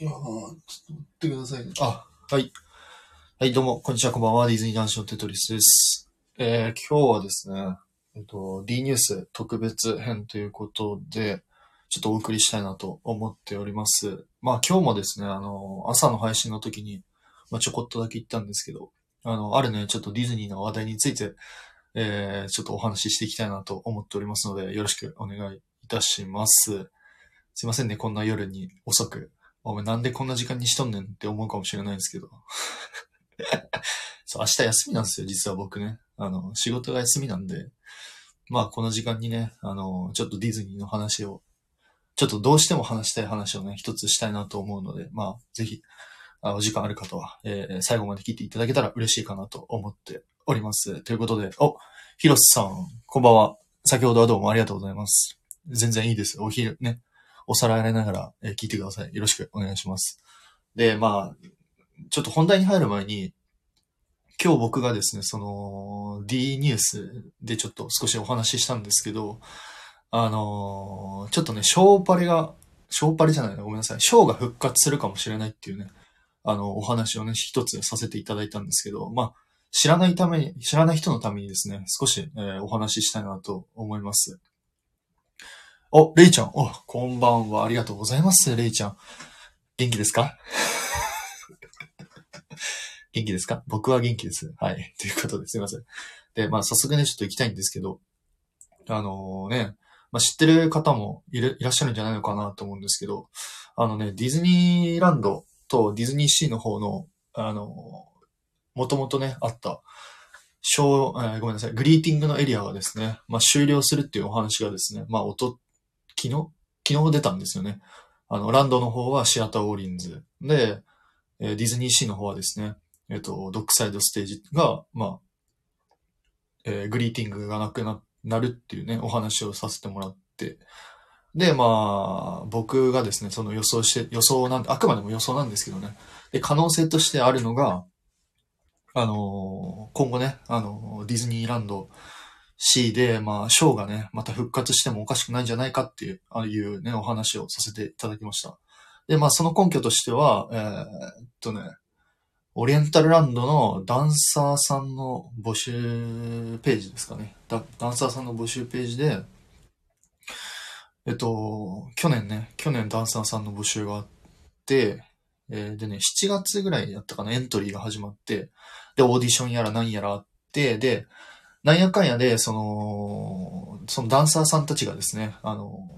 いやー、ちょっと待ってくださいね。あ、はい。はい、どうも、こんにちは、こんばんは。ディズニー男子のテトリスです。えー、今日はですね、えっと、D ニュース特別編ということで、ちょっとお送りしたいなと思っております。まあ今日もですね、あの、朝の配信の時に、まあちょこっとだけ言ったんですけど、あの、あるね、ちょっとディズニーの話題について、えー、ちょっとお話ししていきたいなと思っておりますので、よろしくお願いいたします。すいませんね、こんな夜に遅くお前なんでこんな時間にしとんねんって思うかもしれないですけど。そう、明日休みなんですよ、実は僕ね。あの、仕事が休みなんで、まあこの時間にね、あの、ちょっとディズニーの話を、ちょっとどうしても話したい話をね、一つしたいなと思うので、まあぜひ、あお時間ある方は、えー最後まで聞いていただけたら嬉しいかなと思っております。ということで、お、ヒロスさん、こんばんは。先ほどはどうもありがとうございます。全然いいです。お昼ね、お皿洗いながら、え聞いてください。よろしくお願いします。で、まあ、ちょっと本題に入る前に、今日僕がですね、その、D ニュースでちょっと少しお話ししたんですけど、あのーちょっとね、ショーパレが、ショーパレじゃないな、ごめんなさい。ショーが復活するかもしれないっていうね、あの、お話をね、一つさせていただいたんですけど、まあ、知らないために、知らない人のためにですね、少し、えーお話ししたいなと思います。お、レイちゃん。お、こんばんは。ありがとうございます、レイちゃん。元気ですか？元気ですか？僕は元気です。はい。ということですいません。で、まあ、早速ね、ちょっと行きたいんですけど、あのね、まあ、知ってる方もいるいらっしゃるんじゃないのかなと思うんですけど、あのね、ディズニーランドとディズニーシーの方の、あの、もともとね、あった、小、えーごめんなさい、グリーティングのエリアがですね、まあ、終了するっていうお話がですね、まあ、おと、昨日昨日出たんですよね。あの、ランドの方はシアターオーリンズ。で、えーディズニーシーの方はですね、えっ、と、ドックサイドステージが、まあ、えーグリーティングがなくな、なるっていうね、お話をさせてもらって。で、まあ、僕がですね、その予想して、予想なん、あくまでも予想なんですけどね。で、可能性としてあるのが、あのー今後ね、あのーディズニーランド C で、まあ、ショーがね、また復活してもおかしくないんじゃないかっていう、ああいうね、お話をさせていただきました。で、まあ、その根拠としては、えーっとね、オリエンタルランドのダンサーさんの募集ページですかね。ダンサーさんの募集ページで、えっと、去年ね、去年ダンサーさんの募集があって、えーでね、7月ぐらいやったかな、エントリーが始まって、で、オーディションやら何やらあって、で、なんやかんやで、その、そのダンサーさんたちがですね、あの、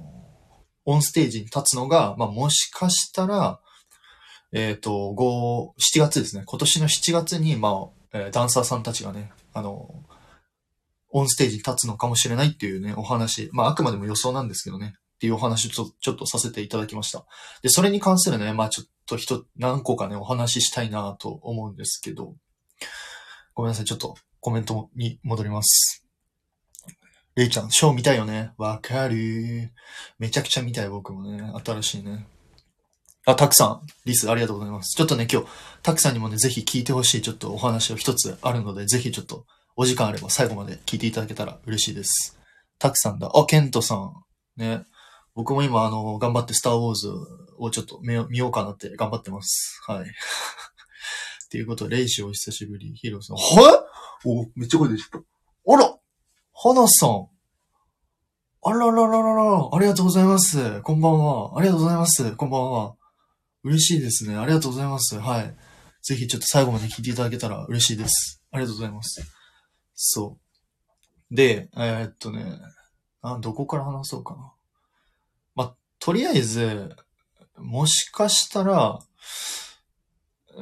オンステージに立つのが、まあ、もしかしたら、えっ、と、5、7月ですね。今年の7月に、まあ、えーダンサーさんたちがね、あの、オンステージに立つのかもしれないっていうね、お話。まあ、あくまでも予想なんですけどね。っていうお話をちょちょっとさせていただきました。で、それに関するね、まあちょっと一、何個かね、お話ししたいなと思うんですけど、ごめんなさい、ちょっとコメントに戻ります。レイちゃん、ショー見たいよね。わかる。めちゃくちゃ見たい、僕もね。新しいね。あ、たくさん、リス、ありがとうございます。ちょっとね、今日、たくさんにもね、ぜひ聞いてほしい、ちょっとお話を一つあるので、ぜひちょっと、お時間あれば最後まで聞いていただけたら嬉しいです。たくさんだ。あ、ケントさん。ね。僕も今、あの、頑張ってスターウォーズをちょっと見ようかなって頑張ってます。はい。っていうこと、レイシお久しぶり。ヒーローさん。はお、めっちゃ声出ちゃった。あら花さん。あららららら、ありがとうございます。こんばんは。ありがとうございます。こんばんは。嬉しいですね。ありがとうございます。はい。ぜひちょっと最後まで聞いていただけたら嬉しいです。ありがとうございます。そう。で、えーっとね、あ、どこから話そうかな。ま、とりあえず、もしかしたら、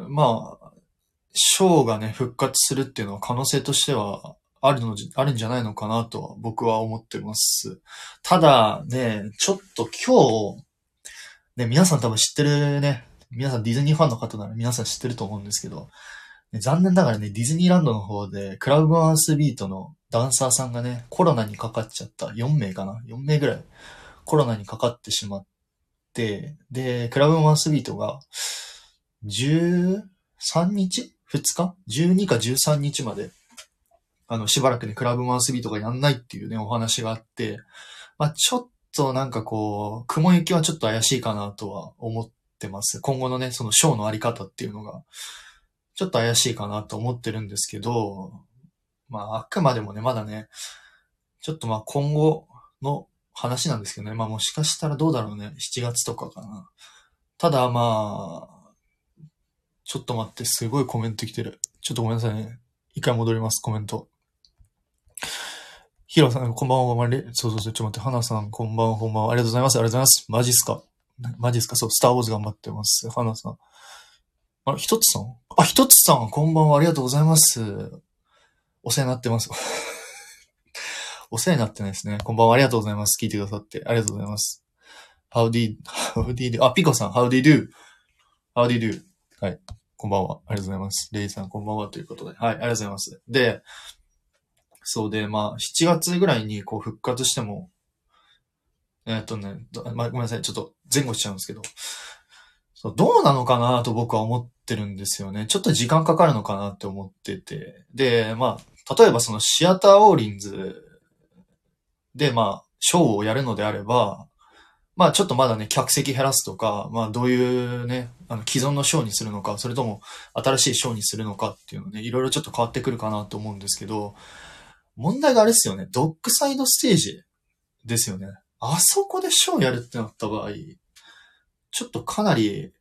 まあ、ショーがね、復活するっていうのは可能性としてはあるの、あるんじゃないのかなとは僕は思ってます。ただね、ちょっと今日、ね、皆さん多分知ってるね、皆さんディズニーファンの方なら皆さん知ってると思うんですけど、ね残念ながらね、ディズニーランドの方で、クラブマウスビートのダンサーさんがね、コロナにかかっちゃった。4名かな ?4 名ぐらいコロナにかかってしまって、で、クラブマウスビートが、13日？?2 日 ?12 か13日まで、あの、しばらくね、クラブマウスビートがやんないっていうね、お話があって、まあちょっとなんかこう、雲行きはちょっと怪しいかなとは思ってます。今後のね、そのショーのあり方っていうのが、ちょっと怪しいかなと思ってるんですけど、まあ、あくまでもね、まだね、ちょっとまあ今後の話なんですけどね、まあもしかしたらどうだろうね、7月とかかな。ただまあ、ちょっと待って、すごいコメント来てる。ちょっとごめんなさいね。一回戻ります、コメント。ヒロさん、こんばんは、まれ、そうそうそう、ちょっと待って、花さん、こんばんは、こんばんは、ありがとうございます、ありがとうございます。マジっすか？マジっすか？そう、スターウォーズ頑張ってます。花さん。あ、ひとつさん？あ、ひとつさん、こんばんは、ありがとうございます。お世話になってます。お世話になってないですね。こんばんは、ありがとうございます。聞いてくださって、ありがとうございます。How did, how did, you- あ、ピコさん、how did you? do?How did you? do? はい。こんばんは。ありがとうございます。レイさん、こんばんは。ということで。はい、ありがとうございます。で、そうで、まあ、7月ぐらいにこう復活しても、えっとね、まあ、ごめんなさい。ちょっと前後しちゃうんですけど、そうどうなのかなと僕は思ってるんですよね。ちょっと時間かかるのかなって思ってて。で、まあ、例えばそのシアターオーリンズで、まあ、ショーをやるのであれば、まあちょっとまだね、客席減らすとか、まあどういうね、あの既存のショーにするのか、それとも新しいショーにするのかっていうのね、いろいろちょっと変わってくるかなと思うんですけど、問題があれですよね、ドッグサイドステージですよね。あそこでショーやるってなった場合、ちょっとかなり、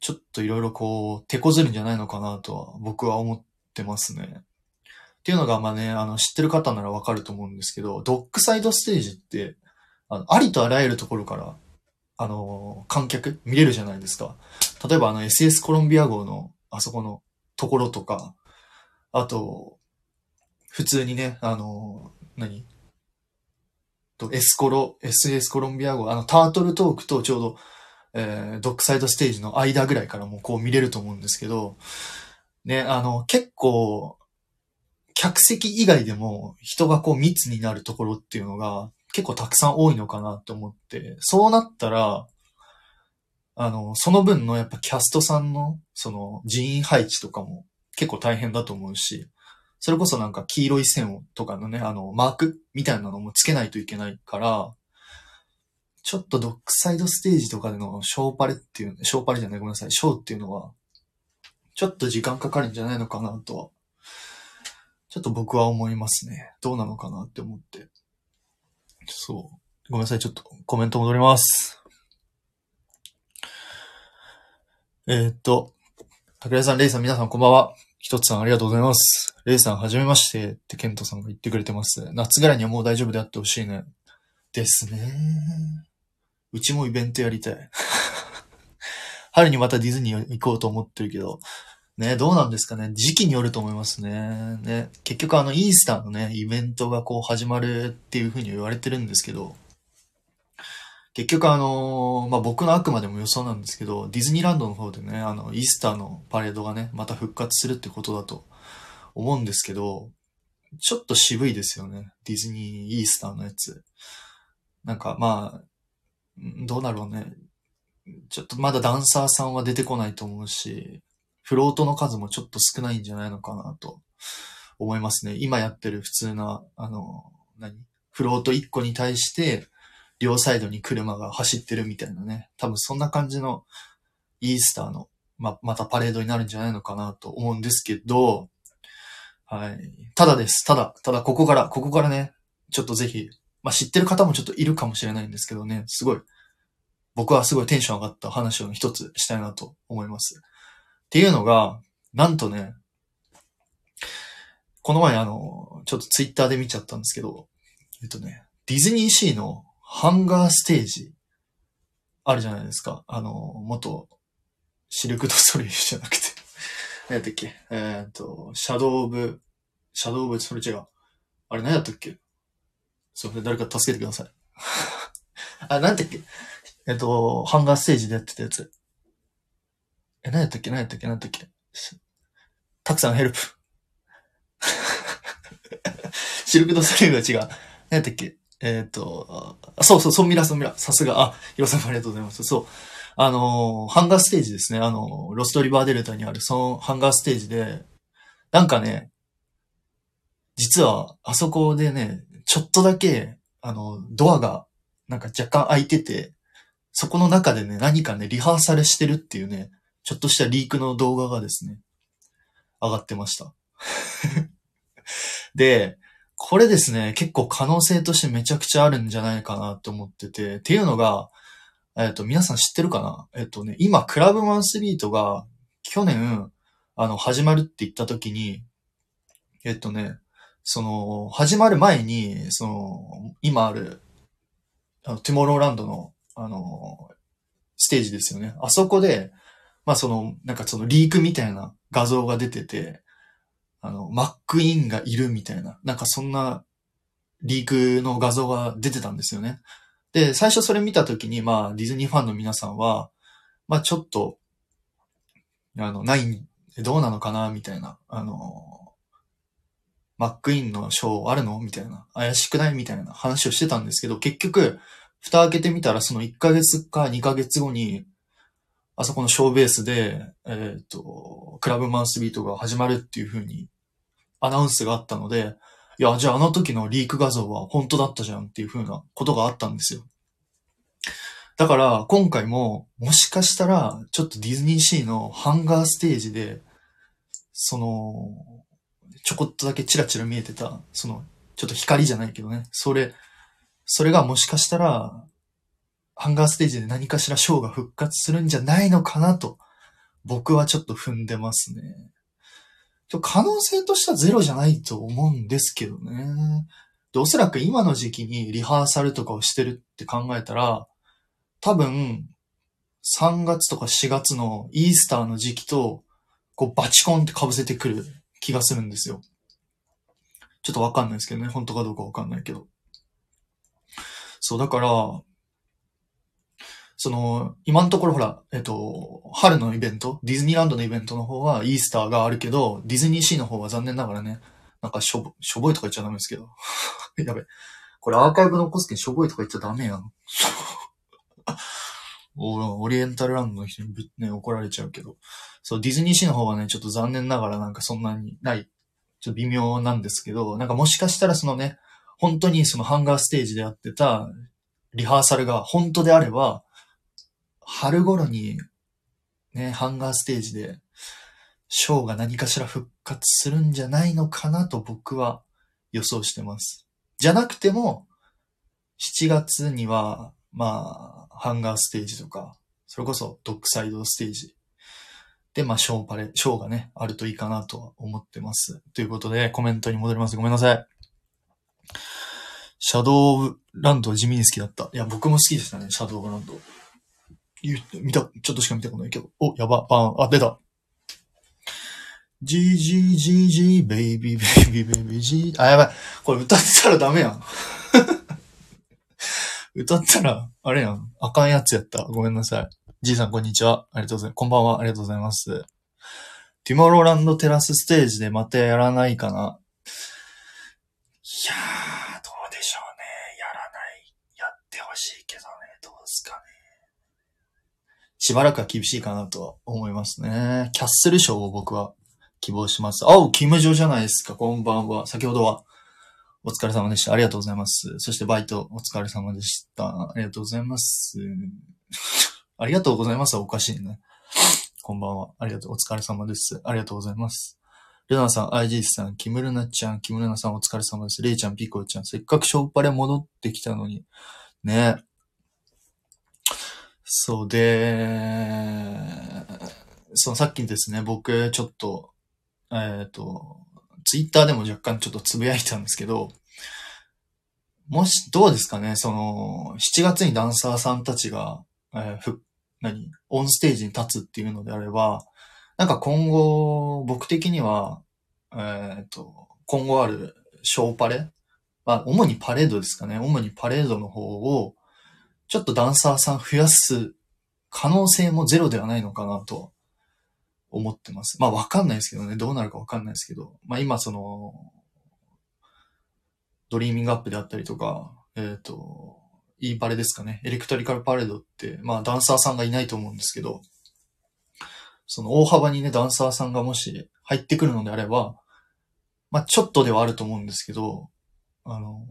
ちょっといろいろこう、手こずるんじゃないのかなとは僕は思ってますね。っていうのが、まあね、あの、知ってる方ならわかると思うんですけど、ドッグサイドステージって、あの、ありとあらゆるところから、あの、観客見れるじゃないですか。例えばあの SS コロンビア号のあそこのところとか、あと、普通にね、あの、何？と、エスコロ、SS コロンビア号、あの、タートルトークとちょうど、えー、ドッグサイドステージの間ぐらいからもこう見れると思うんですけど、ね、あの、結構、客席以外でも人がこう密になるところっていうのが結構たくさん多いのかなって思って、そうなったら、あの、その分のやっぱキャストさんのその人員配置とかも結構大変だと思うし、それこそなんか黄色い線をとかのね、あの、マークみたいなのもつけないといけないから、ちょっとドッグサイドステージとかでのショーパレっていう、ショーパレじゃないごめんなさい、ショーっていうのは、ちょっと時間かかるんじゃないのかなとは、ちょっと僕は思いますね。どうなのかなって思って。そう。ごめんなさい、ちょっとコメント戻ります。えーっと、桜井さん、レイさん、皆さんこんばんは。ひとつさんありがとうございます。レイさん、はじめましてってケントさんが言ってくれてます。夏ぐらいにはもう大丈夫であってほしいね。ですね。うちもイベントやりたい。春にまたディズニー行こうと思ってるけど、ね、どうなんですかね。時期によると思いますね。ね、結局あの、イースターのね、イベントがこう始まるっていうふうに言われてるんですけど、結局あのまあ、僕のあくまでも予想なんですけど、ディズニーランドの方でね、あの、イースターのパレードがね、また復活するってことだと思うんですけど、ちょっと渋いですよね。ディズニーイースターのやつ。なんかまあ、どうだろうね。ちょっとまだダンサーさんは出てこないと思うし、フロートの数もちょっと少ないんじゃないのかなと思いますね。今やってる普通な、あの、何？フロート1個に対して、両サイドに車が走ってるみたいなね。多分そんな感じのイースターの、ま、またパレードになるんじゃないのかなと思うんですけど、はい。ただです。ただ、ただここから、ここからね、ちょっとぜひ、まあ、知ってる方もちょっといるかもしれないんですけどね、すごい、僕はすごいテンション上がった話を一つしたいなと思います。っていうのが、なんとね、この前あの、ちょっとツイッターで見ちゃったんですけど、えっとね、ディズニーシーのハンガーステージ、あるじゃないですか。あの、元、シルク・ド・ソレイユじゃなくて、何やったっけ？えーっと、シャドウ・オブ、シャドウ・オブ、それ違う。あれ何やったっけ？そう、誰か助けてください。あ、何やったっけ？えっと、ハンガーステージでやってたやつ。え、何やったっけ何やったっけ何やったっけたくさんヘルプ。シルク・ド・ソレイユが違う。何やったっけえっ、と、そうそう、ソンミラ、ソンミラ。さすが。あ、ヒロさんもありがとうございます。そう。あのハンガーステージですね。あのロストリバーデルタにある、そのハンガーステージで、なんかね、実は、あそこでね、ちょっとだけ、あの、ドアが、なんか若干開いてて、そこの中でね、何かね、リハーサルしてるっていうね、ちょっとしたリークの動画がですね、上がってました。で、これですね、結構可能性としてめちゃくちゃあるんじゃないかなと思ってて、っていうのが、えっ、と、皆さん知ってるかな？えっ、とね、今、クラブマンスリートが、去年、あの、始まるって言った時に、えっ、とね、その、始まる前に、その、今ある、あの、トゥモローランドの、あの、ステージですよね。あそこで、まあその、なんかそのリークみたいな画像が出てて、あの、マックインがいるみたいな、なんかそんなリークの画像が出てたんですよね。で、最初それ見たときに、まあディズニーファンの皆さんは、まあちょっと、あの、ない、どうなのかなみたいな、あの、マックインのショーあるの？みたいな、怪しくない？みたいな話をしてたんですけど、結局、蓋開けてみたらその1ヶ月か2ヶ月後に、あそこのショーベースで、えっ、と、クラブマウスビートが始まるっていう風にアナウンスがあったので、いや、じゃああの時のリーク画像は本当だったじゃんっていう風なことがあったんですよ。だから、今回も、もしかしたら、ちょっとディズニーシーのハンガーステージで、その、ちょこっとだけチラチラ見えてた、その、ちょっと光じゃないけどね、それ、それがもしかしたら、ハンガーステージで何かしらショーが復活するんじゃないのかなと、僕はちょっと踏んでますね。可能性としてはゼロじゃないと思うんですけどね。で、おそらく今の時期にリハーサルとかをしてるって考えたら、多分、3月とか4月のイースターの時期と、こうバチコンって被せてくる気がするんですよ。ちょっとわかんないですけどね。本当かどうかわかんないけど。そう、だから、その、今のところほら、えっと、春のイベント、ディズニーランドのイベントの方はイースターがあるけど、ディズニーシーの方は残念ながらね、なんかしょぼ、しょぼいとか言っちゃダメですけど。やべ。これアーカイブ残すけどしょぼいとか言っちゃダメやん。オリエンタルランドの人にぶね、怒られちゃうけど。そう、ディズニーシーの方はね、ちょっと残念ながらなんかそんなにない、ちょっと微妙なんですけど、なんかもしかしたらそのね、本当にそのハンガーステージでやってたリハーサルが本当であれば、春頃にね、ハンガーステージでショーが何かしら復活するんじゃないのかなと僕は予想してます。じゃなくても、7月には、まあ、ハンガーステージとか、それこそドックサイドステージで、まあ、ショーパレ、ショーがね、あるといいかなとは思ってます。ということで、コメントに戻ります。ごめんなさい。シャドウランドは地味に好きだった。いや、僕も好きでしたね、シャドウランド。言う見た、ちょっとしか見たことないけど。お、やば、バーン。あ、出た。GGGG、ベイビー、ベイビー、ベイビー、G。あ、やばい。これ歌ってたらダメやん。歌ったら、あれやん。あかんやつやった。ごめんなさい。G さん、こんにちは。ありがとうございます。こんばんは。ありがとうございます。ティモローランドテラスステージでまたやらないかな。いやー、どうでしょうね。やらない。やってほしいけどね。どうすかね。しばらくは厳しいかなとは思いますね。キャッスル賞を僕は希望します。あお、キムジョじゃないですか。こんばんは。先ほどはお疲れ様でした。ありがとうございます。そしてバイトお疲れ様でした。ありがとうございます。ありがとうございますおかしいね。こんばんは。ありがとう。お疲れ様です。ありがとうございます。ルナさん、アイジーさん、キムルナちゃん、キムルナさんお疲れ様です。レイちゃん、ピコちゃん、せっかくショーパレ戻ってきたのに。ねそうで、そのさっきですね、僕ちょっと、えっ、と、ツイッターでも若干ちょっとつぶやいたんですけど、もし、どうですかね、その、7月にダンサーさんたちが、えーふ、何オンステージに立つっていうのであれば、なんか今後、僕的には、えっ、と、今後あるショーパレ？まあ、主にパレードですかね。主にパレードの方を、ちょっとダンサーさん増やす可能性もゼロではないのかなと思ってます。まあわかんないですけどね。どうなるかわかんないですけど。まあ今その、ドリーミングアップであったりとか、えっ、と、いいパレですかね。エレクトリカルパレードって、まあダンサーさんがいないと思うんですけど、その大幅にね、ダンサーさんがもし入ってくるのであれば、まあちょっとではあると思うんですけど、あの、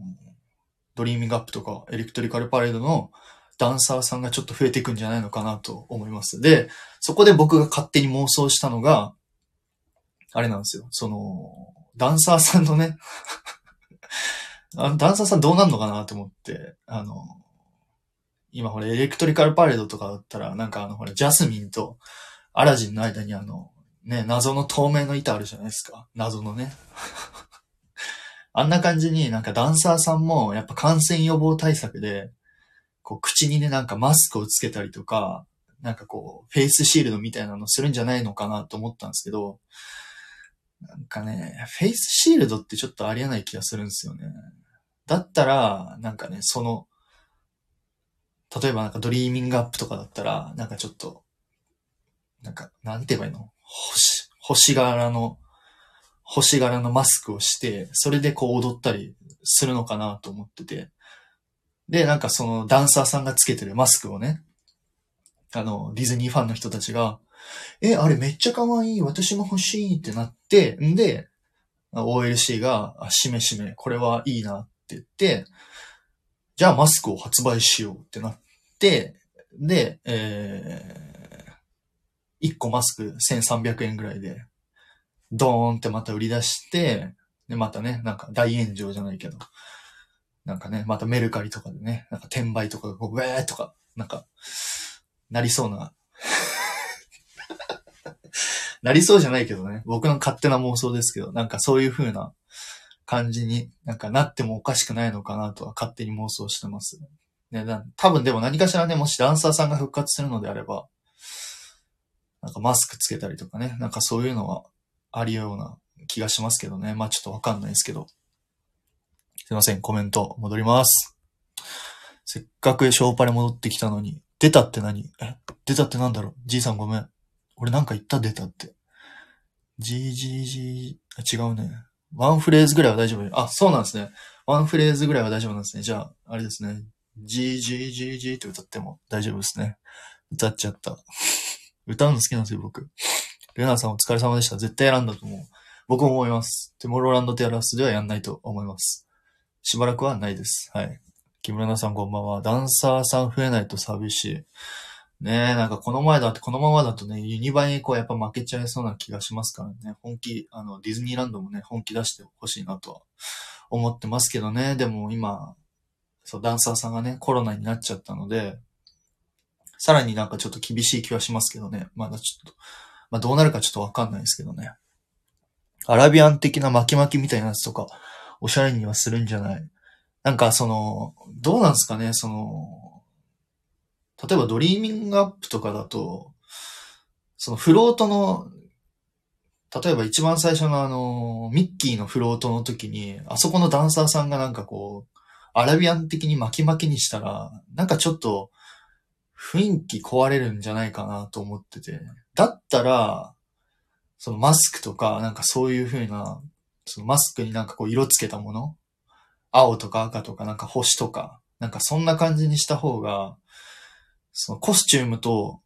ドリーミングアップとかエレクトリカルパレードのダンサーさんがちょっと増えていくんじゃないのかなと思います。で、そこで僕が勝手に妄想したのが、あれなんですよ。その、ダンサーさんのね、あのダンサーさんどうなんのかなと思って、あの、今ほら、エレクトリカルパレードとかだったら、なんかあの、ほら、ジャスミンとアラジンの間にあの、ね、謎の透明の板あるじゃないですか。謎のね。あんな感じになんかダンサーさんもやっぱ感染予防対策で、こう口にねなんかマスクをつけたりとか、なんかこうフェイスシールドみたいなのするんじゃないのかなと思ったんですけど、なんかね、フェイスシールドってちょっとありえない気がするんですよね。だったら、なんかね、その、例えばなんかドリーミングアップとかだったら、なんかちょっと、なんか、なんて言えばいいの？星、星柄の、星柄のマスクをして、それでこう踊ったりするのかなと思ってて。で、なんかそのダンサーさんがつけてるマスクをね、あの、ディズニーファンの人たちが、え、あれめっちゃ可愛い、私も欲しいってなって、んで、OLC が、あ、しめしめ、これはいいなって言って、じゃあマスクを発売しようってなって、で、えー、1個マスク1300円ぐらいで、ドーンってまた売り出して、で、またね、なんか大炎上じゃないけど、なんかね、またメルカリとかでね、なんか転売とかこう、ウェーとか、なんか、なりそうな、なりそうじゃないけどね、僕の勝手な妄想ですけど、なんかそういう風な感じになんかなってもおかしくないのかなとは勝手に妄想してます。ね、多分でも何かしらね、もしダンサーさんが復活するのであれば、なんかマスクつけたりとかね、なんかそういうのはありような気がしますけどね。まあちょっとわかんないですけど。すいません、コメント戻ります。せっかくショーパレ戻ってきたのに、出たって何？え？出たってなんだろう？じいさんごめん。俺なんか言った？出たって。GGG、あ違うね。ワンフレーズぐらいは大丈夫。あ、そうなんですね。ワンフレーズぐらいは大丈夫なんですね。じゃあ、あれですね。GGGG って歌っても大丈夫ですね。歌っちゃった。歌うの好きなんですよ、僕。レナさんお疲れ様でした。絶対選んだと思う。僕も思います。テモローランドテアラスではやんないと思います。しばらくはないです。はい。木村さんこんばんは。ダンサーさん増えないと寂しい。ねえ、なんかこの前だって、このままだとね、ユニバにこうやっぱ負けちゃいそうな気がしますからね。本気、あの、ディズニーランドもね、本気出してほしいなとは思ってますけどね。でも今、そう、ダンサーさんがね、コロナになっちゃったので、さらになんかちょっと厳しい気はしますけどね。まだちょっと、まあどうなるかちょっとわかんないですけどね。アラビアン的な巻き巻きみたいなやつとか、おしゃれにはするんじゃない？なんかその、どうなんですかね、その、例えばドリーミングアップとかだと、そのフロートの、例えば一番最初のあの、ミッキーのフロートの時に、あそこのダンサーさんがなんかこう、アラビアン的に巻き巻きにしたら、なんかちょっと、雰囲気壊れるんじゃないかなと思ってて。だったら、そのマスクとか、なんかそういう風な、そのマスクになんかこう色つけたもの青とか赤とかなんか星とか、なんかそんな感じにした方が、そのコスチュームと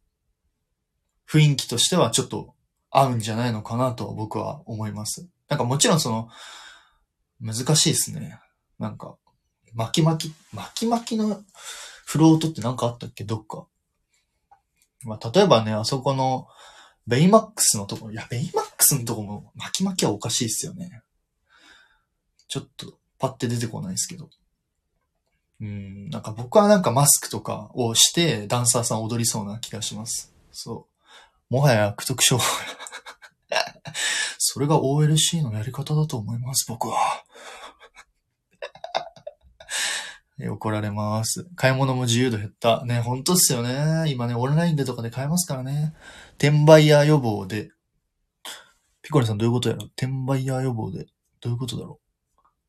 雰囲気としてはちょっと合うんじゃないのかなと僕は思います。なんかもちろんその、難しいですね。なんか、巻き巻き、巻き巻きのフロートってなんかあったっけ？どっか。まあ、例えばね、あそこの、ベイマックスのところ、いや、ベイマックスのとこも巻き巻きはおかしいですよね。ちょっと、パッて出てこないですけど。うん、なんか僕はなんかマスクとかをしてダンサーさん踊りそうな気がします。そう。もはや悪徳商法。それが OLC のやり方だと思います、僕は。怒られます。買い物も自由度減った。ね、ほんとっすよね。今ね、オンラインでとかで買えますからね。転売ヤー予防で。ピコリさんどういうことやろ？転売ヤー予防で。どういうことだろう？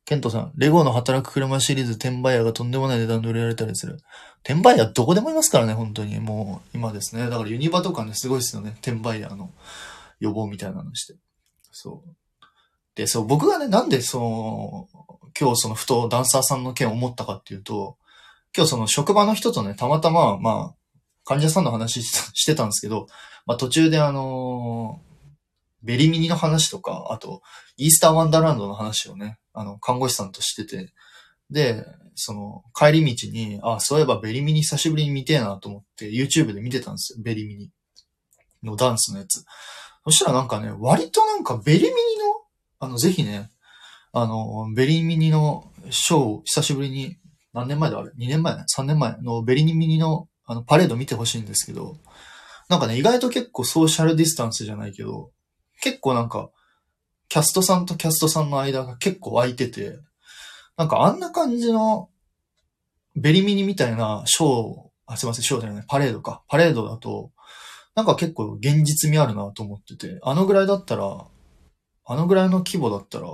ケントさん、レゴの働く車シリーズ転売ヤーがとんでもない値段で売られたりする。転売ヤーどこでもいますからね、本当に。もう、今ですね。だからユニバとかね、すごいですよね。転売ヤーの予防みたいなのして。そう。で、そう、僕がね、なんでその、今日そのふとダンサーさんの件を思ったかっていうと、今日その職場の人とね、たまたま、まあ、患者さんの話してたんですけど、まあ途中であのベリミニの話とか、あと、イースターワンダーランドの話をね、あの、看護師さんとしてて、で、その、帰り道に、あ、そういえばベリミニ久しぶりに見てえなと思って、YouTube で見てたんですよ。ベリミニのダンスのやつ。そしたらなんかね、割となんかベリミニの、あの、ぜひね、あの、ベリーミニのショーを久しぶりに、何年前だあれ ?2 年前 ?3 年前のベリーミニのあのパレード見てほしいんですけど、なんかね、意外と結構ソーシャルディスタンスじゃないけど、結構なんか、キャストさんとキャストさんの間が結構空いてて、なんかあんな感じの、ベリミニみたいなショー、あ、すいません、ショーじゃない、パレードか。パレードだと、なんか結構現実味あるなと思ってて、あのぐらいだったら、あのぐらいの規模だったら、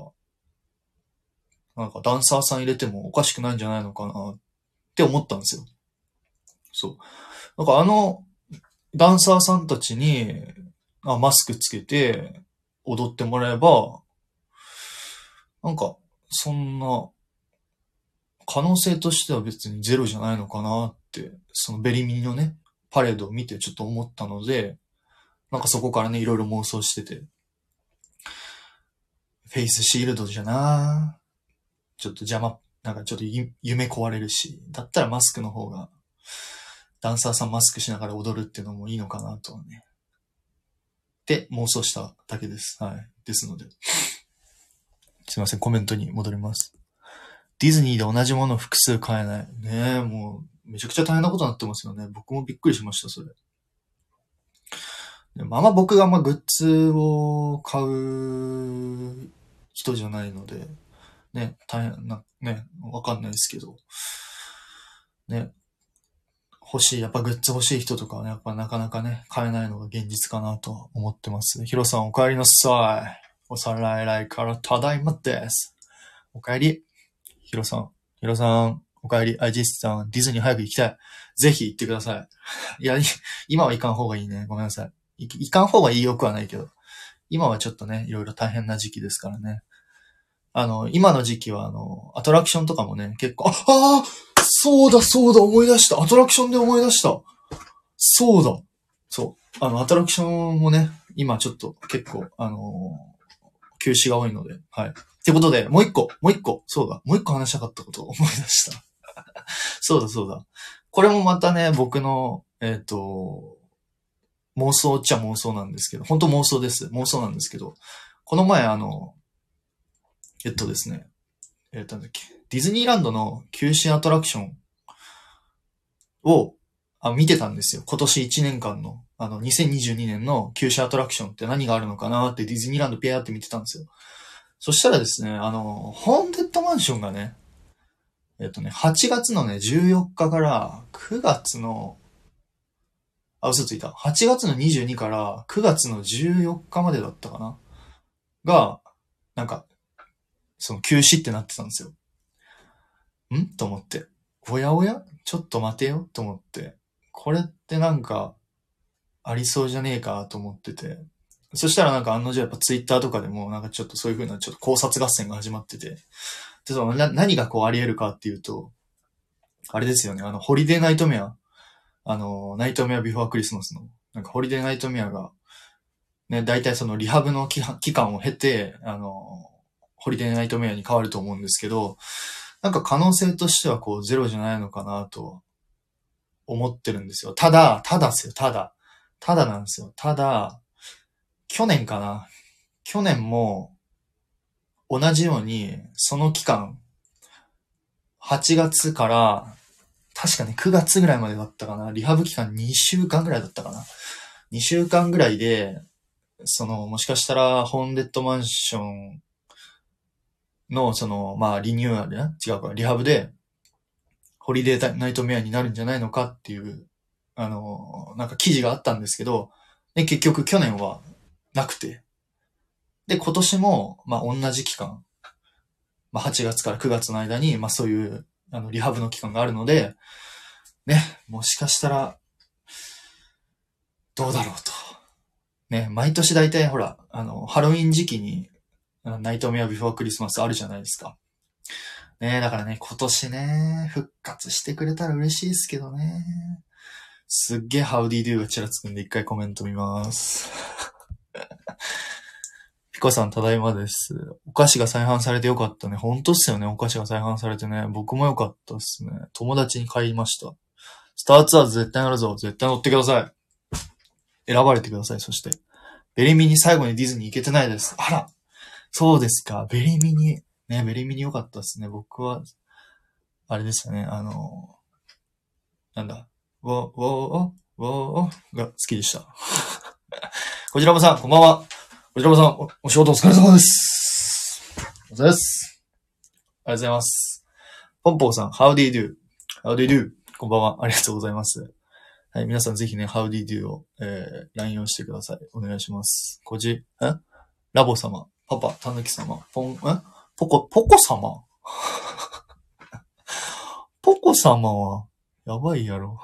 なんかダンサーさん入れてもおかしくないんじゃないのかなって思ったんですよ。そう。なんかあの、ダンサーさんたちに、あマスクつけて踊ってもらえば、なんか、そんな、可能性としては別にゼロじゃないのかなって、そのベリミニのね、パレードを見てちょっと思ったので、なんかそこからね、いろいろ妄想してて。フェイスシールドじゃなちょっと邪魔、なんかちょっと夢壊れるし、だったらマスクの方がダンサーさんマスクしながら踊るっていうのもいいのかなとはね。って妄想しただけです。はい。ですので。すいません、コメントに戻ります。ディズニーで同じもの複数買えない。ねえ、もう、めちゃくちゃ大変なことになってますよね。僕もびっくりしました、それ。でもあんま僕があんまグッズを買う人じゃないので、ね、大変な、ね、わかんないですけど、ね、欲しい、やっぱグッズ欲しい人とかはね、やっぱなかなかね、買えないのが現実かなと思ってます。ヒロさんお帰りなさい。おさらいらいからただいまです。お帰り。ヒロさん、ヒロさん、お帰り。アイジスさん、ディズニー早く行きたい。ぜひ行ってください。いや、今は行かん方がいいね。ごめんなさい。行かん方がいいよくはないけど。今はちょっとね、いろいろ大変な時期ですからね。あの、今の時期はあの、アトラクションとかもね、結構、ああそうだ、そうだ、思い出した。アトラクションで思い出した。そうだ。そう。あの、アトラクションもね、今ちょっと結構、あのー、休止が多いので、はい。ってことで、もう一個、もう一個、そうだ、もう一個話したかったことを 思い出した。そうだ、そうだ。これもまたね、僕の、えっ、ー、と、妄想っちゃ妄想なんですけど、本当妄想です。妄想なんですけど、この前あの、えっとですね、えっと、なんだっけ、ディズニーランドの休止アトラクションをあ見てたんですよ。今年1年間の、あの、2022年の休止アトラクションって何があるのかなってディズニーランドピアーって見てたんですよ。そしたらですね、あの、ホーンデッドマンションがね、えっとね、8月のね、14日から9月の、あ、嘘ついた。8月の22から9月の14日までだったかなが、なんか、その休止ってなってたんですよ。ん？と思って。おやおや？ちょっと待てよ？と思って。これってなんか、ありそうじゃねえかと思ってて。そしたらなんか案の定やっぱツイッターとかでもなんかちょっとそういう風なちょっと考察合戦が始まってて。で、そのな何がこうあり得るかっていうと、あれですよね、あの、ホリデーナイトメア。あの、ナイトメアビフォークリスマスの。なんかホリデーナイトメアが、ね、大体そのリハブの期間を経て、あの、ホリデーナイトメアに変わると思うんですけど、なんか可能性としてはこうゼロじゃないのかなと思ってるんですよ。ただ、ただですよ、ただ。ただなんですよ。ただ、去年かな。去年も同じように、その期間、8月から、確かね、9月ぐらいまでだったかな。リハブ期間2週間ぐらいだったかな。2週間ぐらいで、その、もしかしたら、ホーンデッドマンションの、その、まあ、リニューアルや、違うか、リハブで、ホリデーナイトメアになるんじゃないのかっていう、あの、なんか記事があったんですけど、で、結局去年はなくて、で、今年も、まあ、同じ期間、まあ、8月から9月の間に、まあ、そういう、あの、リハブの期間があるので、ね、もしかしたら、どうだろうと。ね、毎年大体ほら、あの、ハロウィン時期にナイトメアビフォークリスマスあるじゃないですか。ねえだからね、今年ね、復活してくれたら嬉しいですけどね。すっげえハウディドゥがちらつくんで一回コメント見ます。びっコさん、ただいまです。お菓子が再販されてよかったね。本当っすよね。お菓子が再販されてね。僕もよかったっすね。友達に買いました。スターツアーズ絶対乗るぞ。絶対乗ってください。選ばれてください。そして。ベリミニ最後にディズニー行けてないです。あらそうですか。ベリミニ。ね、ベリミニ良かったですね。僕は、あれでしたね。あの、なんだ。ウォー、ウォー、ウォーが好きでした。こちらもさん、こんばんは。こちらもさん、おお仕事お疲れ様です。お疲れ様です。ありがとうございます。ポンポーさん、How do you do?How do you do? こんばんは。ありがとうございます。はい、皆さんぜひね、How do you do を、えー、LINE をしてください。お願いします。こじ、え？ラボ様、パパ、たぬき様、ポン、え？ポコ、ポコ様？ポコ様は、やばいやろ。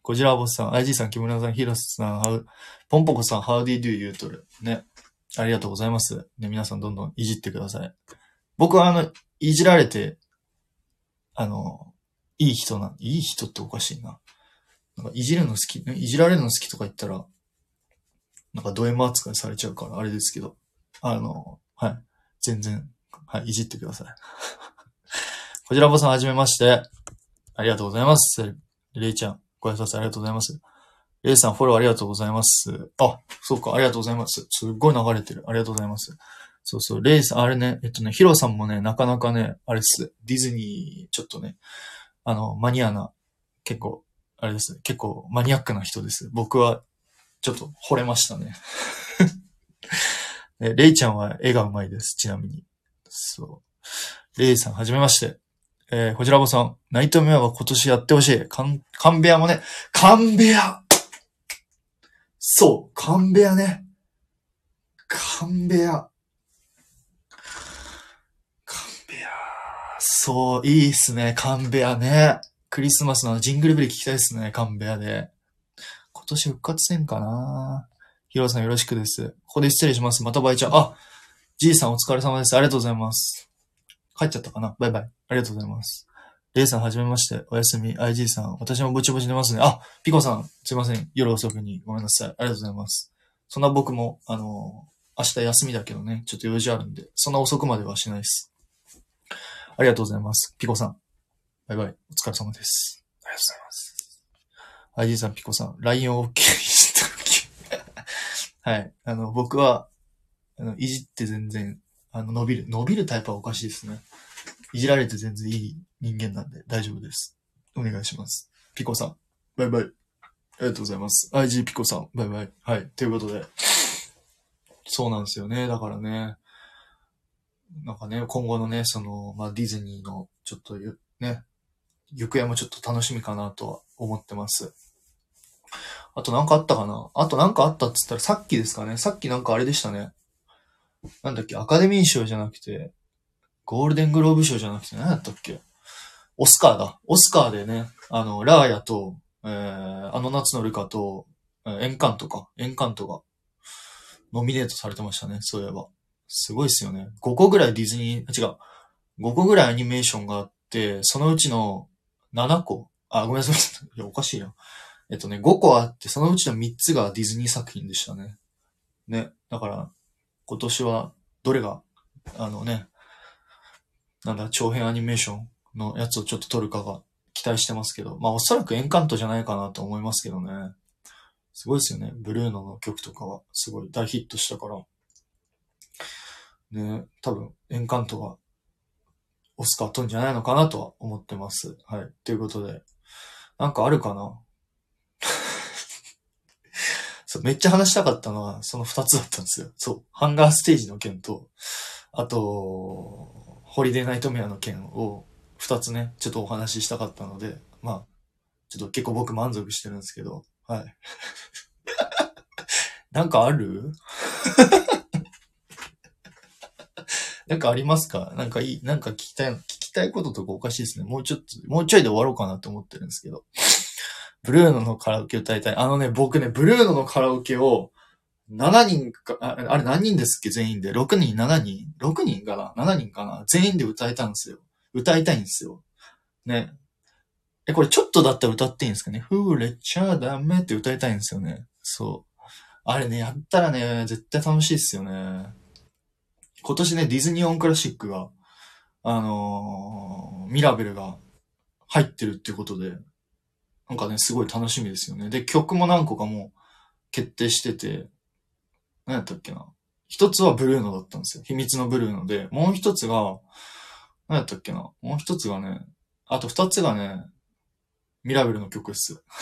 こじらぼさん、IG さん、木村さん、ヒロスさん、ハウポンポコさん、How do you do 言うとる。ね。ありがとうございます。ね、皆さんどんどんいじってください。僕はあの、いじられて、あの、いい人な、いい人っておかしいな。なんかいじるの好き、いじられるの好きとか言ったら、なんかド M 扱いされちゃうから、あれですけど、あの、はい。全然、はい、いじってください。こちらぼさん、はじめまして。ありがとうございます。レイちゃん、ご挨拶ありがとうございます。レイさん、フォローありがとうございます。あ、そうか、ありがとうございます。すっごい流れてる。ありがとうございます。そうそう、レイさん、あれね、えっとね、ヒロさんもね、なかなかね、あれっす。ディズニー、ちょっとね、あの、マニアな、結構、あれです。結構マニアックな人です。僕は、ちょっと惚れましたね。ねレイちゃんは絵がうまいです。ちなみに。そう。レイさん、はじめまして。えー、こちらぼさん、ナイトメアは今年やってほしい。カン、カンベアもね、カンベアそう、カンベアね。カンベア。カンベア。そう、いいっすね、カンベアね。クリスマスのジングルベル聞きたいっすね、カンベアで。今年復活せんかなヒロさんよろしくです。ここで失礼します。またバイチャー。あ、じいさんお疲れ様です。ありがとうございます。帰っちゃったかな？バイバイ。ありがとうございます。レイさんはじめまして。おやすみ。IG さん。私もぼちぼち寝ますね。あ、ピコさん。すいません。夜遅くにごめんなさい。ありがとうございます。そんな僕も、あの明日休みだけどね、ちょっと用事あるんで、そんな遅くまではしないです。ありがとうございます。ピコさん。バイバイ。お疲れ様です。ありがとうございます。IG さん、ピコさん。LINE OK はい。あの、僕は、あの、いじって全然、あの、伸びる。伸びるタイプはおかしいですね。いじられて全然いい人間なんで大丈夫です。お願いします。ピコさん。バイバイ。ありがとうございます。IG ピコさん。バイバイ。はい。ということで。そうなんですよね。だからね。なんかね、今後のね、その、まあ、ディズニーの、ちょっと、ね、行方もちょっと楽しみかなとは思ってます。あとなんかあったかな？あとなんかあったっつったらさっきですかねさっきなんかあれでしたね。なんだっけ？アカデミー賞じゃなくて、ゴールデングローブ賞じゃなくて何やったっけ？オスカーだ。オスカーでね、あの、ラーヤと、えー、あの夏のルカと、えーエンカントか。エンカントが、ノミネートされてましたね。そういえば。すごいっすよね。5個ぐらいディズニー、違う。5個ぐらいアニメーションがあって、そのうちの7個。あ、ごめんなさい。いや、おかしいな。えっとね、5個あって、そのうちの3つがディズニー作品でしたね。ね。だから、今年は、どれが、あのね、なんだ、長編アニメーションのやつをちょっと撮るかが期待してますけど、まあおそらくエンカントじゃないかなと思いますけどね。すごいですよね。ブルーノの曲とかはすごい大ヒットしたから。ね、多分エンカントがオスカー取るんじゃないのかなとは思ってます。はい。ということで、なんかあるかな？そう、めっちゃ話したかったのは、その二つだったんですよ。そう。ハンガーステージの件と、あと、ホリデーナイトメアの件を二つね、ちょっとお話ししたかったので、まあ、ちょっと結構僕満足してるんですけど、はい。なんかある？なんかありますか？なんかいい、なんか聞きたい、聞きたいこととかおかしいですね。もうちょっと、もうちょいで終わろうかなと思ってるんですけど。ブルーノのカラオケ歌いたい。あのね、僕ね、ブルーノのカラオケを、7人か、あれ何人ですっけ？全員で。6人、7人 ?6 人かな ?7 人かな？全員で歌えたんですよ。歌いたいんですよ。ね。え、これちょっとだったら歌っていいんですかね？触れちゃダメって歌いたいんですよね。そう。あれね、やったらね、絶対楽しいですよね。今年ね、ディズニーオンクラシックが、あのーミラベルが入ってるっていうことで、なんかね、すごい楽しみですよね。で、曲も何個かもう決定してて、何やったっけな。一つはブルーノだったんですよ。秘密のブルーノで、もう一つが、何やったっけな。もう一つがね、あと二つがね、ミラベルの曲っす。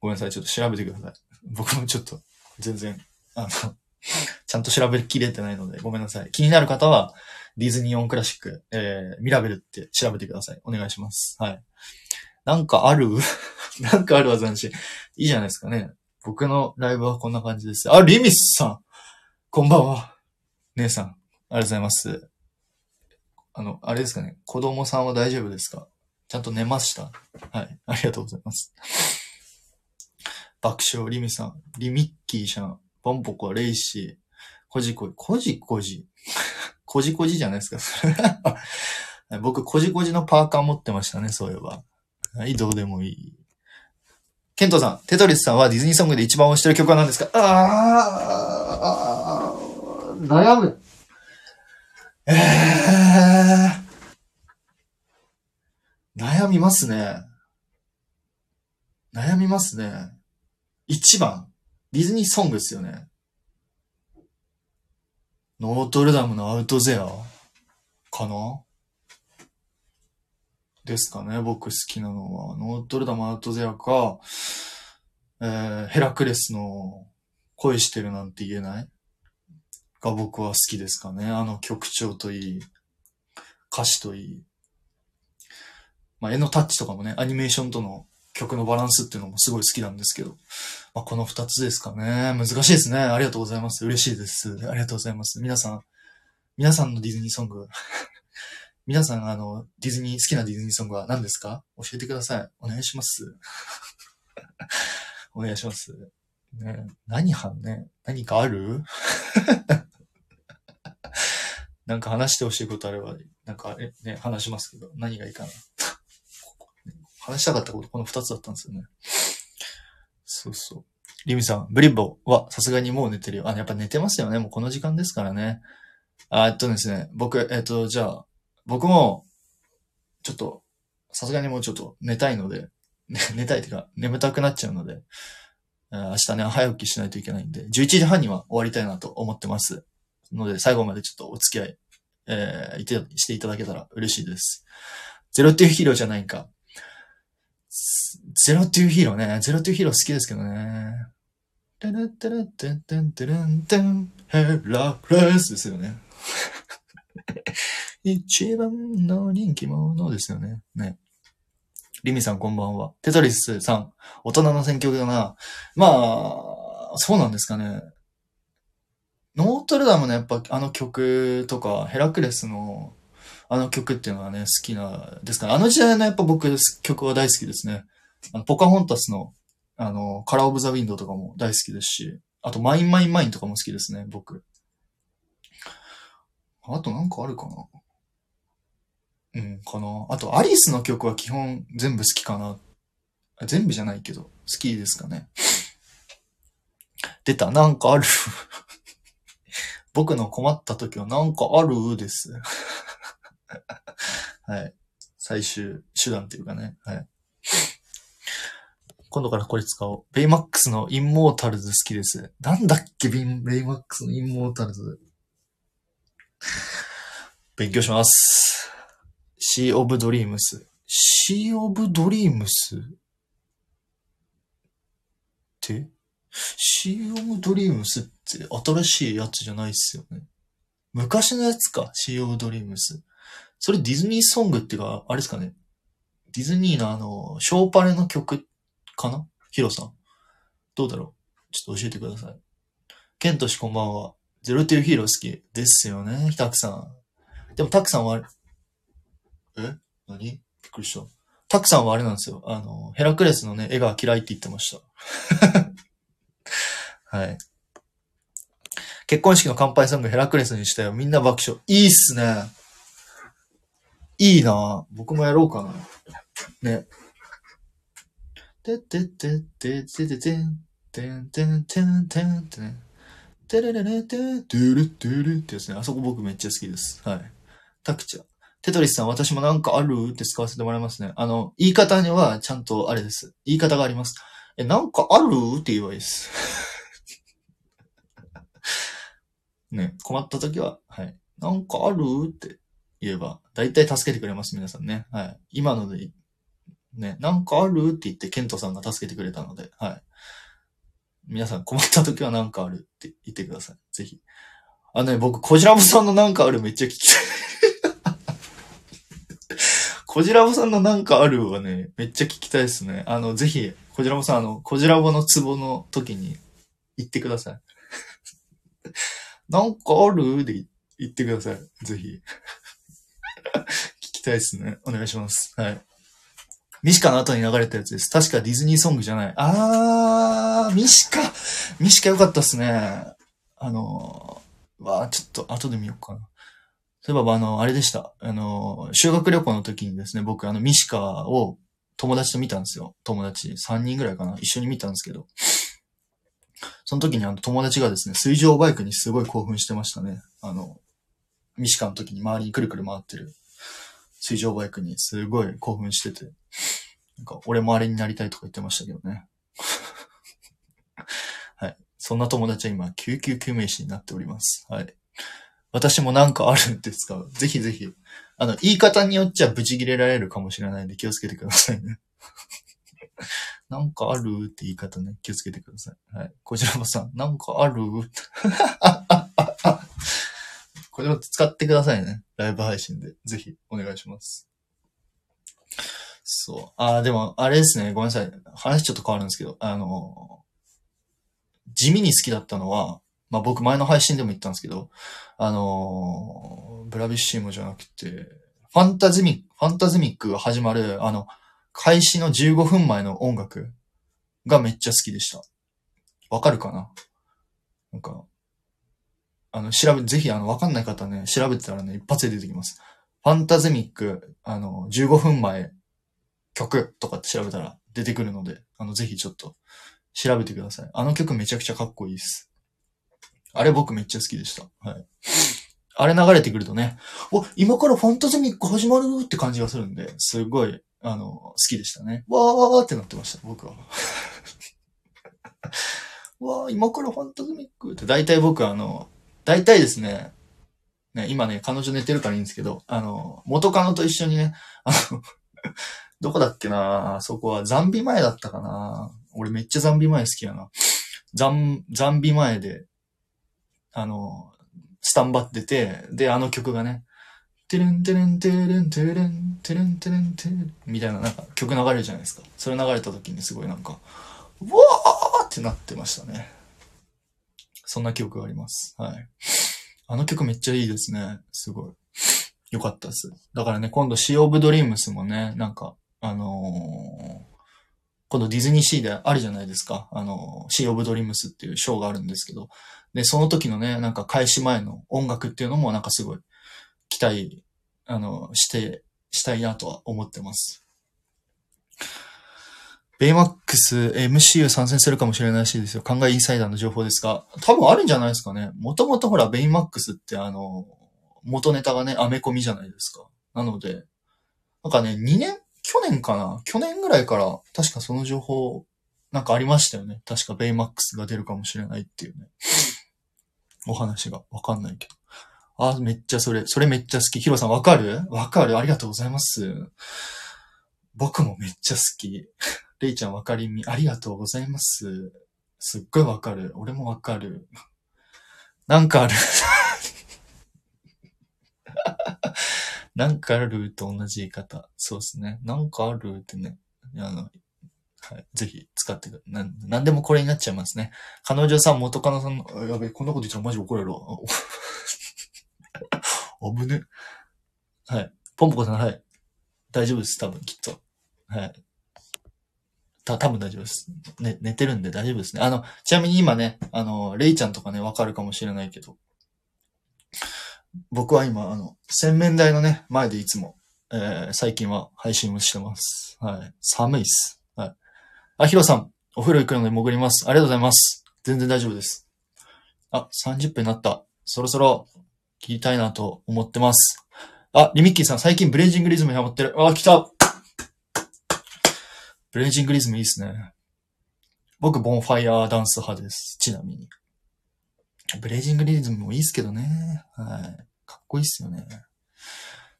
ごめんなさい、ちょっと調べてください。僕もちょっと、全然、あの、ちゃんと調べきれてないので、ごめんなさい。気になる方は、ディズニーオンクラシック、えー、ミラベルって調べてください。お願いします。はい。なんかある？なんかあるは斬新。いいじゃないですかね。僕のライブはこんな感じです。あ、リミスさんこんばんは。姉さん、ありがとうございます。あの、あれですかね。子供さんは大丈夫ですか？ちゃんと寝ました？はい。ありがとうございます。爆笑、リミさん、リミッキーさん、ポンポコ、レイシー、コジコジ、コジコジ、コジコジじゃないですか、僕、コジコジのパーカー持ってましたね、そういえば。はい、どうでもいい。ケントさん、テトリスさんはディズニーソングで一番推してる曲は何ですか？あー、悩む。えー、悩みますね。悩みますね。一番、ディズニーソングですよね。ノートルダムのアウトゼア？かな？ですかね、僕好きなのは。ノートルダムアウトゼアか、えー、ヘラクレスの恋してるなんて言えない？が僕は好きですかね。あの曲調といい、歌詞といい。まあ、絵のタッチとかもね、アニメーションとの曲のバランスっていうのもすごい好きなんですけど。まあ、この二つですかね。難しいですね。ありがとうございます。嬉しいです。ありがとうございます。皆さん、皆さんのディズニーソング、皆さん、あの、ディズニー、好きなディズニーソングは何ですか？教えてください。お願いします。お願いします。ね、何はんね？何かある？なんか話してほしいことあれば、なんかえね、話しますけど、何がいいかな？話したかったこと、この二つだったんですよね。そうそう。リミさん、ブリッボはさすがにもう寝てるよ。あ、やっぱ寝てますよね。もうこの時間ですからね。あえっとですね、僕、えっと、じゃあ、僕も、ちょっと、さすがにもうちょっと寝たいので、ね、寝たいというか、眠たくなっちゃうので、明日ね、早起きしないといけないんで、11時半には終わりたいなと思ってます。ので、最後までちょっとお付き合い、えーいて、していただけたら嬉しいです。ゼロっていうヒーローじゃないんか。ゼロっていうヒーローね。ゼロっていうヒーロー好きですけどね。タラッタラッタンタンタランタンヘラプレスですよね。一番の人気者ですよね。ね。リミさんこんばんは。テトリスさん、大人の選曲だな。まあ、そうなんですかね。ノートルダムのやっぱあの曲とか、ヘラクレスのあの曲っていうのはね、好きな、ですから、あの時代のやっぱ僕曲は大好きですね。あのポカホンタスの、あの、カラーオブザウィンドウとかも大好きですし、あとマインマインマインとかも好きですね、僕。あとなんかあるかなうん、かな。あと、アリスの曲は基本全部好きかな。全部じゃないけど、好きですかね。出た、なんかある。僕の困った時はなんかあるです。はい。最終手段っていうかね。はい。今度からこれ使おう。ベイマックスのインモータルズ好きです。なんだっけ、ベイベイマックスのインモータルズ。勉強します。シー・オブ・ドリームス。シー・オブ・ドリームスって？シー・オブ・ドリームスって新しいやつじゃないっすよね。昔のやつか、シー・オブ・ドリームス。それディズニーソングっていうか、あれですかね。ディズニーのあの、ショーパレの曲かな？ヒロさん。どうだろう？ちょっと教えてください。ケントシこんばんは。ゼロ・トゥ・ヒーロー好きですよね、タクさん。でもタクさんはあれ、え？何？びっくりした。タクさんはあれなんですよ。あの、ヘラクレスのね、絵が嫌いって言ってました。はい。結婚式の乾杯ソングヘラクレスにしたよ。みんな爆笑。いいっすね。いいな僕もやろうかな。ね。てってってってってててんてんてんてんてんってね。テレレレテー、トゥルトゥルってやつね。あそこ僕めっちゃ好きです。はい。タクチャ。テトリスさん、私もなんかあるって使わせてもらいますね。あの、言い方にはちゃんとあれです。言い方があります。え、なんかあるって言えばいいです。ね、困った時は、はい。なんかあるって言えば、だいたい助けてくれます、皆さんね。はい。今ので、ね、なんかあるって言って、ケントさんが助けてくれたので、はい。皆さん困った時はなんかあるって言ってください。ぜひ。あのね、僕、コジラボさんのなんかあるめっちゃ聞きたい。コジラボさんのなんかあるはね、めっちゃ聞きたいですね。あの、ぜひ、コジラボさん、あの、コジラボのツボの時に言ってください。なんかあるで言ってください。ぜひ。聞きたいですね。お願いします。はい。ミシカの後に流れたやつです。確かディズニーソングじゃない。あー、ミシカミシカよかったっすね。あのー、わー、ちょっと後で見ようかな。そういえば、あの、あれでした。あの、修学旅行の時にですね、僕、あの、ミシカを友達と見たんですよ。友達3人ぐらいかな。一緒に見たんですけど。その時にあの友達がですね、水上バイクにすごい興奮してましたね。あの、ミシカの時に周りにくるくる回ってる水上バイクにすごい興奮してて。なんか、俺もあれになりたいとか言ってましたけどね。はい。そんな友達は今、救急救命士になっております。はい。私もなんかあるって使う。ぜひぜひ。あの、言い方によっちゃブチ切れられるかもしれないんで気をつけてくださいね。なんかある？って言い方ね、気をつけてください。はい。こちらもさん、なんかある？これを使ってくださいね。ライブ配信で。ぜひ、お願いします。そう。ああ、でも、あれですね。ごめんなさい。話ちょっと変わるんですけど、あの、地味に好きだったのは、まあ僕前の配信でも言ったんですけど、あのブラビッシーモじゃなくて、ファンタズミック、ファンタズミックが始まる、あの、開始の15分前の音楽がめっちゃ好きでした。わかるかな？なんか、あの、調べ、ぜひあの、わかんない方ね、調べてたらね、一発で出てきます。ファンタズミック、あの、15分前、曲とかって調べたら出てくるので、あの、ぜひちょっと調べてください。あの曲めちゃくちゃかっこいいです。あれ僕めっちゃ好きでした。はい。あれ流れてくるとね、お、今からファンタズミック始まるって感じがするんで、すごい、あの、好きでしたね。わーってなってました、僕は。わー、今からファンタズミックって、大体僕あの、大体ですね、ね、今ね、彼女寝てるからいいんですけど、あの、元カノと一緒にね、あの、どこだっけなそこはザンビ前だったかな俺めっちゃザンビ前好きやな。ザン、ザンビ前で、あの、スタンバってて、で、あの曲がね、テレンテレンテレンテレンテレンテレンテレンみたいななんか曲流れるじゃないですか。それ流れた時にすごいなんか、うわーってなってましたね。そんな記憶があります。はい。あの曲めっちゃいいですね。すごい。よかったです。だからね、今度シー・オブ・ドリームスもね、なんか、あのー今度ディズニーシーであるじゃないですか。あのーシー・オブ・ドリームスっていうショーがあるんですけど、で、その時のね、なんか開始前の音楽っていうのもなんかすごい期待、あの、して、したいなとは思ってます。ベイマックス MCU 参戦するかもしれないらしいですよ。考えインサイダーの情報ですが、多分あるんじゃないですかね。もともとほら、ベイマックスってあの、元ネタがね、アメコミじゃないですか。なので、なんかね、2年？去年かな？去年ぐらいから、確かその情報、なんかありましたよね。確かベイマックスが出るかもしれないっていうね。お話が。わかんないけど。あ、めっちゃそれ、それめっちゃ好き。ヒロさんわかる？わかるありがとうございます。僕もめっちゃ好き。レイちゃんわかりみ、ありがとうございます。すっごいわかる。俺もわかる。なんかある。なんかあると同じ言い方。そうですね。なんかあるってね。あの、はい。ぜひ使ってくなん、なんでもこれになっちゃいますね。彼女さん、元カノさん、やべえ、こんなこと言ったらマジ怒れるわ。お 危ね。はい。ポンポコさん、はい。大丈夫です、多分、きっと。はい。た、多分大丈夫です。ね、寝てるんで大丈夫ですね。あの、ちなみに今ね、あの、レイちゃんとかね、わかるかもしれないけど、僕は今、あの、洗面台のね、前でいつも、えー、最近は配信をしてます。はい。寒いっす。はい。あ、ヒロさん、お風呂行くので潜ります。ありがとうございます。全然大丈夫です。あ、30分になった。そろそろ聞きたいなと思ってます。あ、リミッキーさん、最近ブレイジングリズムにハマってる。あ、来たブレイジングリズムいいっすね。僕、ボンファイヤーダンス派です。ちなみに。ブレイジングリズムもいいっすけどね。はい。かっこいいっすよね。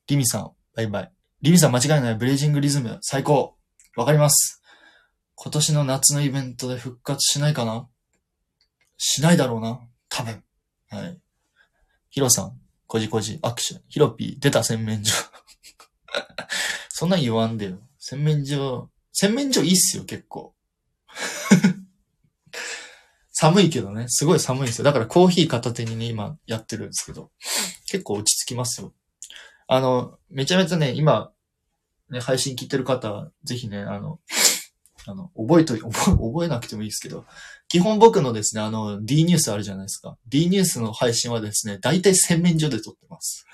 リミさん、バイバイ。リミさん間違いない。ブレイジングリズム、最高。わかります。今年の夏のイベントで復活しないかな？しないだろうな。多分。はい。ヒロさん、こじこじ、握手。ヒロピー、出た洗面所。そんなん言わんでよ。洗面所、洗面所いいっすよ、結構。寒いけどね。すごい寒いんですよ。だからコーヒー片手にね、今やってるんですけど。結構落ち着きますよ。あの、めちゃめちゃね、今、ね、配信聞いてる方、ぜひね、あの、あの、覚えとい、覚え、覚えなくてもいいですけど、基本僕のですね、あの、D ニュースあるじゃないですか。D ニュースの配信はですね、大体洗面所で撮ってます。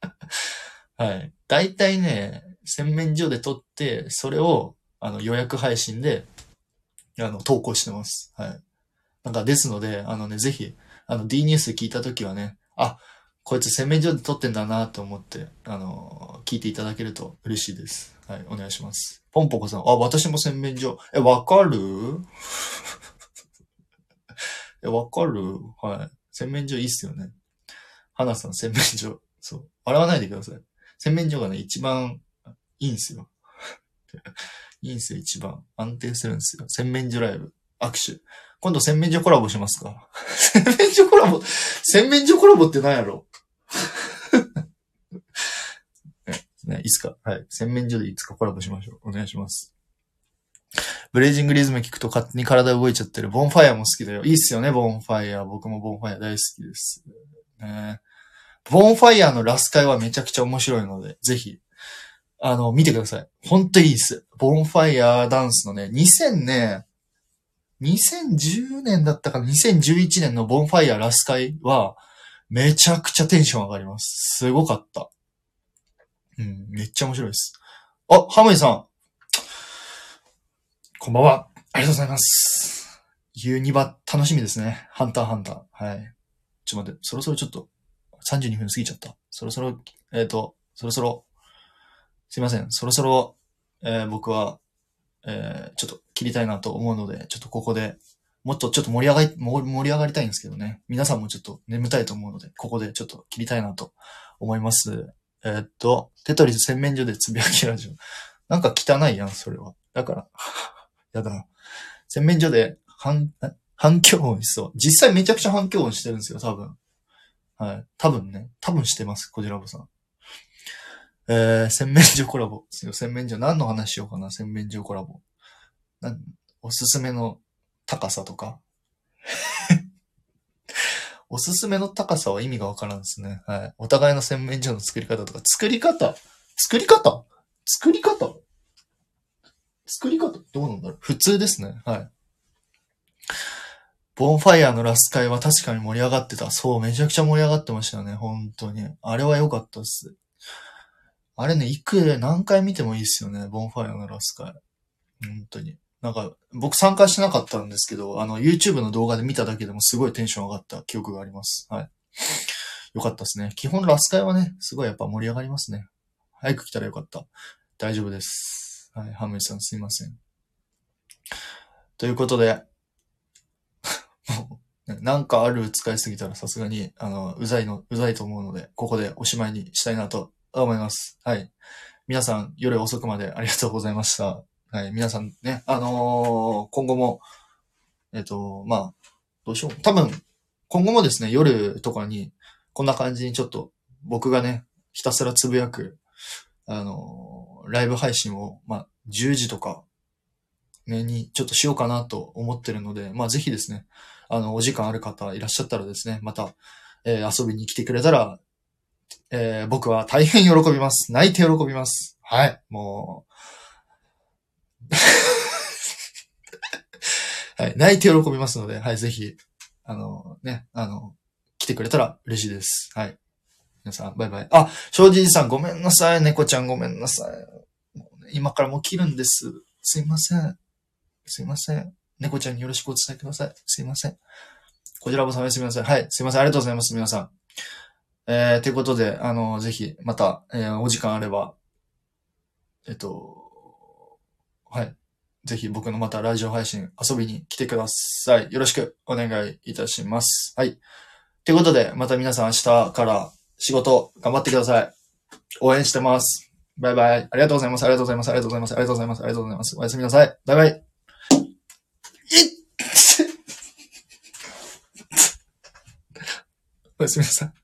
はい。大体ね、洗面所で撮って、それを、あの、予約配信で、あの、投稿してます。はい。なんか、ですので、あのね、ぜひ、あの、D ニュース聞いたときはね、あ、こいつ洗面所で撮ってんだなと思って、あの、聞いていただけると嬉しいです。はい、お願いします。ポンポコさん、あ、私も洗面所。え、わかる？え、わかる？はい。洗面所いいっすよね。花さん、洗面所。そう。洗わないでください。洗面所がね、一番いいんすよ。いいんすよ、一番。安定するんですよ。洗面所ライブ。握手。今度洗面所コラボしますか？洗面所コラボ、洗面所コラボって何やろ？ね、いつか、はい。洗面所でいつかコラボしましょう。お願いします。ブレイジングリズム聞くと勝手に体動いちゃってる。ボンファイアも好きだよ。いいっすよね、ボンファイア。僕もボンファイア大好きです。ね、ボンファイアのラス会はめちゃくちゃ面白いので、ぜひ、あの、見てください。ほんといいっす。ボンファイアーダンスのね、2000ね、2010年だったかな ?2011 年のボンファイアラス会は、めちゃくちゃテンション上がります。すごかった。うん、めっちゃ面白いです。あ、ハムイさん。こんばんは。ありがとうございます。U2 番楽しみですね。ハンターハンター。はい。ちょっと待って、そろそろちょっと、32分過ぎちゃった。そろそろ、えっ、と、そろそろ、すいません。そろそろ、えー僕は、えーちょっと切りたいなと思うので、ちょっとここで、もっとちょっと盛り上がり、盛り上がりたいんですけどね。皆さんもちょっと眠たいと思うので、ここでちょっと切りたいなと思います。えーっと、テトリス洗面所でつぶやきラジオ。なんか汚いやん、それは。だから、やだな。洗面所で反、反響音しそう。実際めちゃくちゃ反響音してるんですよ、多分。はい。多分ね。多分してます、コジラボさん。えー、洗面所コラボ。洗面所、何の話しようかな、洗面所コラボ。なおすすめの高さとか。おすすめの高さは意味がわからんですね。はい。お互いの洗面所の作り方とか。作り方作り方作り方作り方どうなんだろう普通ですね。はい。ボンファイアのラス会は確かに盛り上がってた。そう、めちゃくちゃ盛り上がってましたよね。本当に。あれは良かったっす。あれね、いく、何回見てもいいっすよね。ボンファイアのラス会。本当に。なんか、僕参加しなかったんですけど、あの、YouTube の動画で見ただけでもすごいテンション上がった記憶があります。はい。よかったですね。基本ラス会はね、すごいやっぱ盛り上がりますね。早く来たらよかった。大丈夫です。はい。ハムイさんすいません。ということで、もう、なんかある使いすぎたらさすがに、あの、うざいの、うざいと思うので、ここでおしまいにしたいなと思います。はい。皆さん、夜遅くまでありがとうございました。はい。皆さんね、あのー今後も、えっ、と、まあ、どうしよう。多分、今後もですね、夜とかに、こんな感じにちょっと、僕がね、ひたすらつぶやく、あのーライブ配信を、まあ、10時とか、ね、に、ちょっとしようかなと思ってるので、まあ、ぜひですね、あの、お時間ある方いらっしゃったらですね、また、えー遊びに来てくれたら、えー僕は大変喜びます。泣いて喜びます。はい。もう、はい。泣いて喜びますので、はい。ぜひ、あの、ね、あの、来てくれたら嬉しいです。はい。皆さん、バイバイ。あ、正直さんごめんなさい。猫ちゃんごめんなさい。今からもう切るんです。すいません。すいません。猫ちゃんによろしくお伝えください。すいません。こちらもさおやすみなさい。はい。すいません。ありがとうございます。皆さん。えー、ということで、あの、ぜひ、また、えー、お時間あれば、えっと、はい。ぜひ僕のまたラジオ配信遊びに来てください。よろしくお願いいたします。はい。ということで、また皆さん明日から仕事頑張ってください。応援してます。バイバイ。ありがとうございます。ありがとうございます。ありがとうございます。ありがとうございます。ありがとうございます。おやすみなさい。バイバイ。い っおやすみなさい。